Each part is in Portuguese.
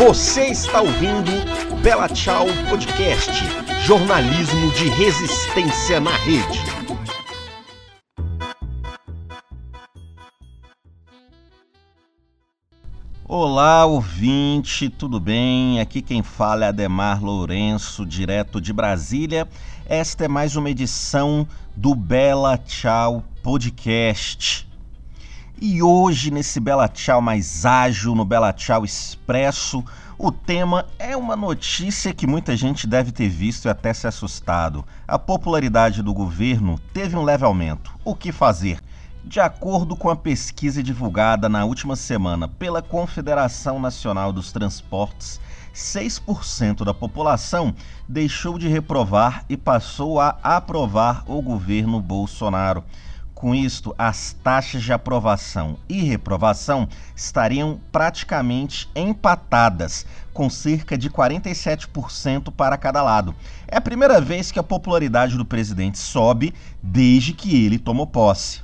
Você está ouvindo Bela Tchau Podcast, jornalismo de resistência na rede. Olá, ouvinte, tudo bem? Aqui quem fala é Ademar Lourenço, direto de Brasília. Esta é mais uma edição do Bela Tchau Podcast. E hoje, nesse Bela Tchau mais ágil, no Bela Tchau Expresso, o tema é uma notícia que muita gente deve ter visto e até se assustado. A popularidade do governo teve um leve aumento. O que fazer? De acordo com a pesquisa divulgada na última semana pela Confederação Nacional dos Transportes, 6% da população deixou de reprovar e passou a aprovar o governo Bolsonaro. Com isto, as taxas de aprovação e reprovação estariam praticamente empatadas, com cerca de 47% para cada lado. É a primeira vez que a popularidade do presidente sobe desde que ele tomou posse.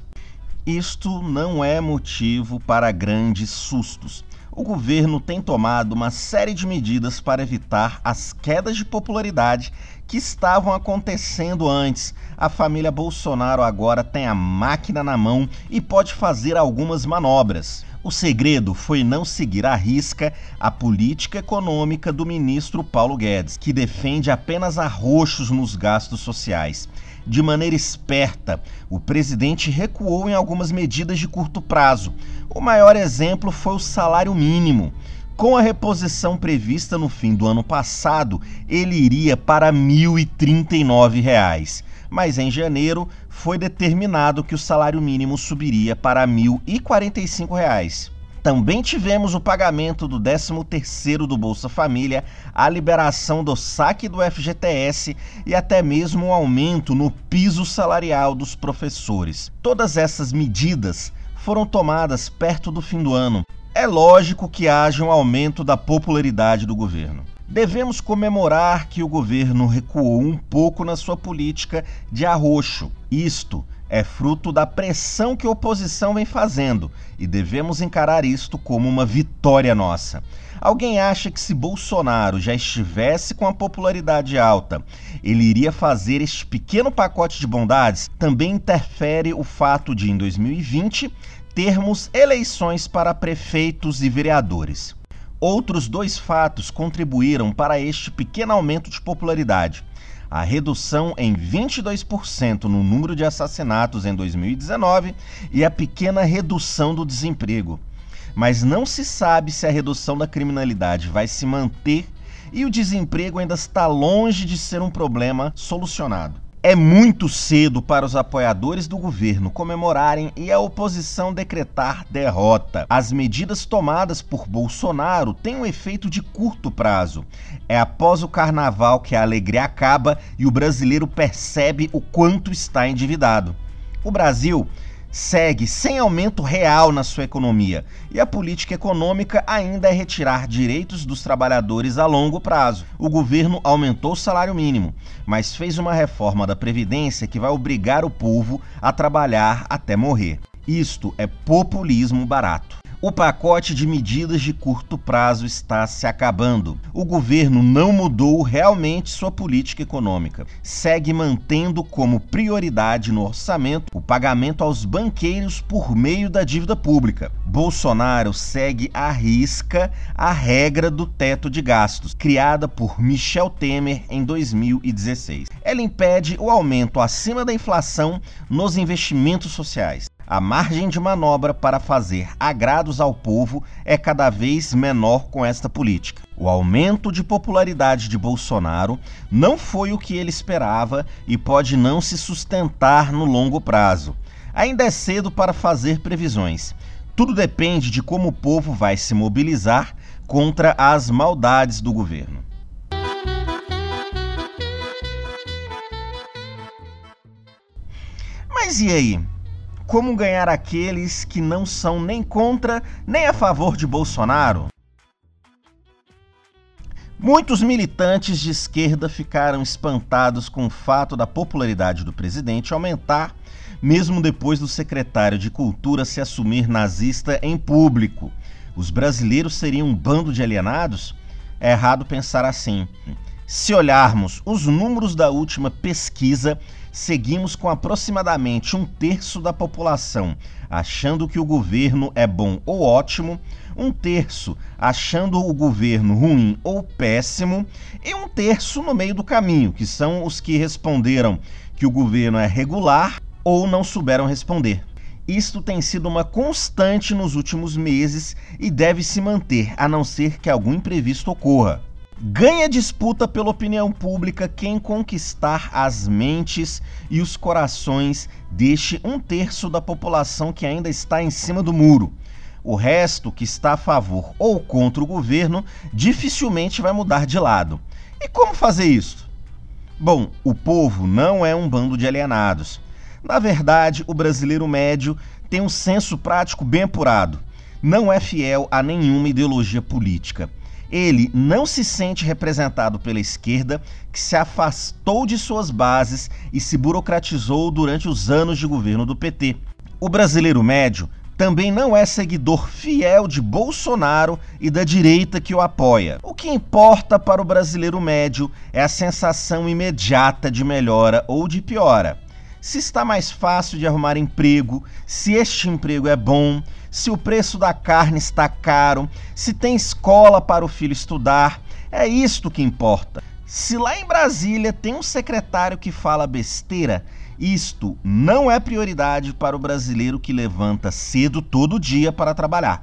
Isto não é motivo para grandes sustos o governo tem tomado uma série de medidas para evitar as quedas de popularidade que estavam acontecendo antes. A família Bolsonaro agora tem a máquina na mão e pode fazer algumas manobras. O segredo foi não seguir à risca a política econômica do ministro Paulo Guedes, que defende apenas arroxos nos gastos sociais. De maneira esperta, o presidente recuou em algumas medidas de curto prazo. O maior exemplo foi o salário mínimo. Com a reposição prevista no fim do ano passado, ele iria para R$ 1.039. Mas em janeiro foi determinado que o salário mínimo subiria para R$ 1.045. Também tivemos o pagamento do 13º do Bolsa Família, a liberação do saque do FGTS e até mesmo o um aumento no piso salarial dos professores. Todas essas medidas foram tomadas perto do fim do ano. É lógico que haja um aumento da popularidade do governo. Devemos comemorar que o governo recuou um pouco na sua política de arroxo. Isto é fruto da pressão que a oposição vem fazendo e devemos encarar isto como uma vitória nossa. Alguém acha que se Bolsonaro já estivesse com a popularidade alta, ele iria fazer este pequeno pacote de bondades? Também interfere o fato de, em 2020, termos eleições para prefeitos e vereadores. Outros dois fatos contribuíram para este pequeno aumento de popularidade a redução em 22% no número de assassinatos em 2019 e a pequena redução do desemprego. Mas não se sabe se a redução da criminalidade vai se manter e o desemprego ainda está longe de ser um problema solucionado. É muito cedo para os apoiadores do governo comemorarem e a oposição decretar derrota. As medidas tomadas por Bolsonaro têm um efeito de curto prazo. É após o carnaval que a alegria acaba e o brasileiro percebe o quanto está endividado. O Brasil segue sem aumento real na sua economia e a política econômica ainda é retirar direitos dos trabalhadores a longo prazo. O governo aumentou o salário mínimo, mas fez uma reforma da Previdência que vai obrigar o povo a trabalhar até morrer. Isto é populismo barato. O pacote de medidas de curto prazo está se acabando. O governo não mudou realmente sua política econômica. Segue mantendo como prioridade no orçamento o pagamento aos banqueiros por meio da dívida pública. Bolsonaro segue à risca a regra do teto de gastos, criada por Michel Temer em 2016. Ela impede o aumento acima da inflação nos investimentos sociais. A margem de manobra para fazer agrados ao povo é cada vez menor com esta política. O aumento de popularidade de Bolsonaro não foi o que ele esperava e pode não se sustentar no longo prazo. Ainda é cedo para fazer previsões. Tudo depende de como o povo vai se mobilizar contra as maldades do governo. Mas e aí? Como ganhar aqueles que não são nem contra nem a favor de Bolsonaro? Muitos militantes de esquerda ficaram espantados com o fato da popularidade do presidente aumentar, mesmo depois do secretário de Cultura se assumir nazista em público. Os brasileiros seriam um bando de alienados? É errado pensar assim. Se olharmos os números da última pesquisa, seguimos com aproximadamente um terço da população achando que o governo é bom ou ótimo, um terço achando o governo ruim ou péssimo, e um terço no meio do caminho, que são os que responderam que o governo é regular ou não souberam responder. Isto tem sido uma constante nos últimos meses e deve se manter, a não ser que algum imprevisto ocorra. Ganha disputa pela opinião pública quem conquistar as mentes e os corações deste um terço da população que ainda está em cima do muro. O resto, que está a favor ou contra o governo, dificilmente vai mudar de lado. E como fazer isso? Bom, o povo não é um bando de alienados. Na verdade, o brasileiro médio tem um senso prático bem apurado. Não é fiel a nenhuma ideologia política ele não se sente representado pela esquerda, que se afastou de suas bases e se burocratizou durante os anos de governo do PT. O brasileiro médio também não é seguidor fiel de Bolsonaro e da direita que o apoia. O que importa para o brasileiro médio é a sensação imediata de melhora ou de piora. Se está mais fácil de arrumar emprego, se este emprego é bom, se o preço da carne está caro, se tem escola para o filho estudar. É isto que importa. Se lá em Brasília tem um secretário que fala besteira, isto não é prioridade para o brasileiro que levanta cedo todo dia para trabalhar.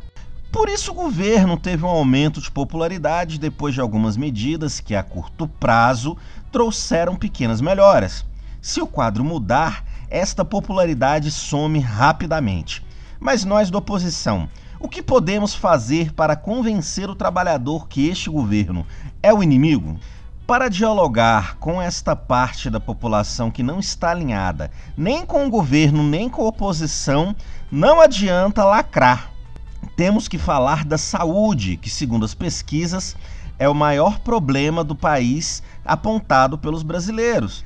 Por isso, o governo teve um aumento de popularidade depois de algumas medidas que, a curto prazo, trouxeram pequenas melhoras. Se o quadro mudar, esta popularidade some rapidamente. Mas nós da oposição, o que podemos fazer para convencer o trabalhador que este governo é o inimigo? Para dialogar com esta parte da população que não está alinhada nem com o governo nem com a oposição, não adianta lacrar. Temos que falar da saúde, que, segundo as pesquisas, é o maior problema do país apontado pelos brasileiros.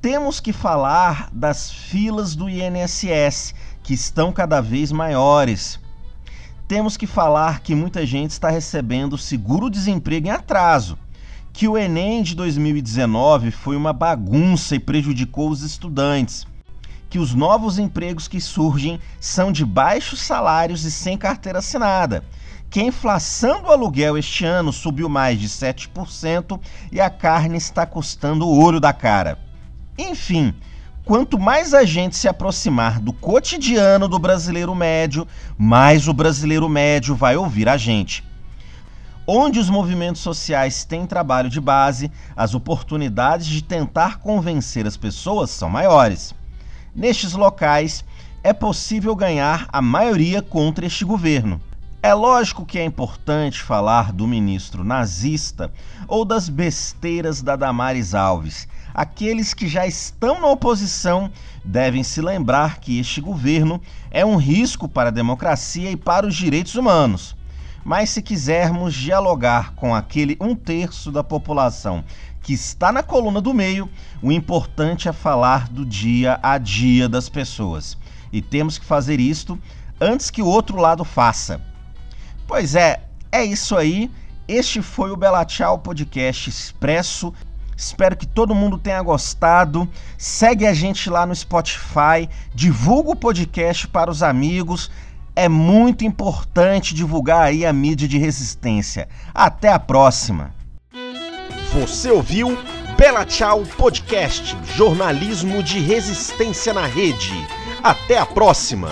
Temos que falar das filas do INSS, que estão cada vez maiores. Temos que falar que muita gente está recebendo seguro-desemprego em atraso, que o Enem de 2019 foi uma bagunça e prejudicou os estudantes, que os novos empregos que surgem são de baixos salários e sem carteira assinada, que a inflação do aluguel este ano subiu mais de 7% e a carne está custando o olho da cara. Enfim, quanto mais a gente se aproximar do cotidiano do brasileiro médio, mais o brasileiro médio vai ouvir a gente. Onde os movimentos sociais têm trabalho de base, as oportunidades de tentar convencer as pessoas são maiores. Nestes locais, é possível ganhar a maioria contra este governo. É lógico que é importante falar do ministro nazista ou das besteiras da Damares Alves, aqueles que já estão na oposição devem se lembrar que este governo é um risco para a democracia e para os direitos humanos. Mas se quisermos dialogar com aquele um terço da população que está na coluna do meio, o importante é falar do dia a dia das pessoas. E temos que fazer isto antes que o outro lado faça. Pois é, é isso aí. Este foi o Bela Tchau Podcast Expresso Espero que todo mundo tenha gostado. Segue a gente lá no Spotify, divulga o podcast para os amigos. É muito importante divulgar aí a mídia de resistência. Até a próxima. Você ouviu Bela Tchau Podcast, jornalismo de resistência na rede. Até a próxima.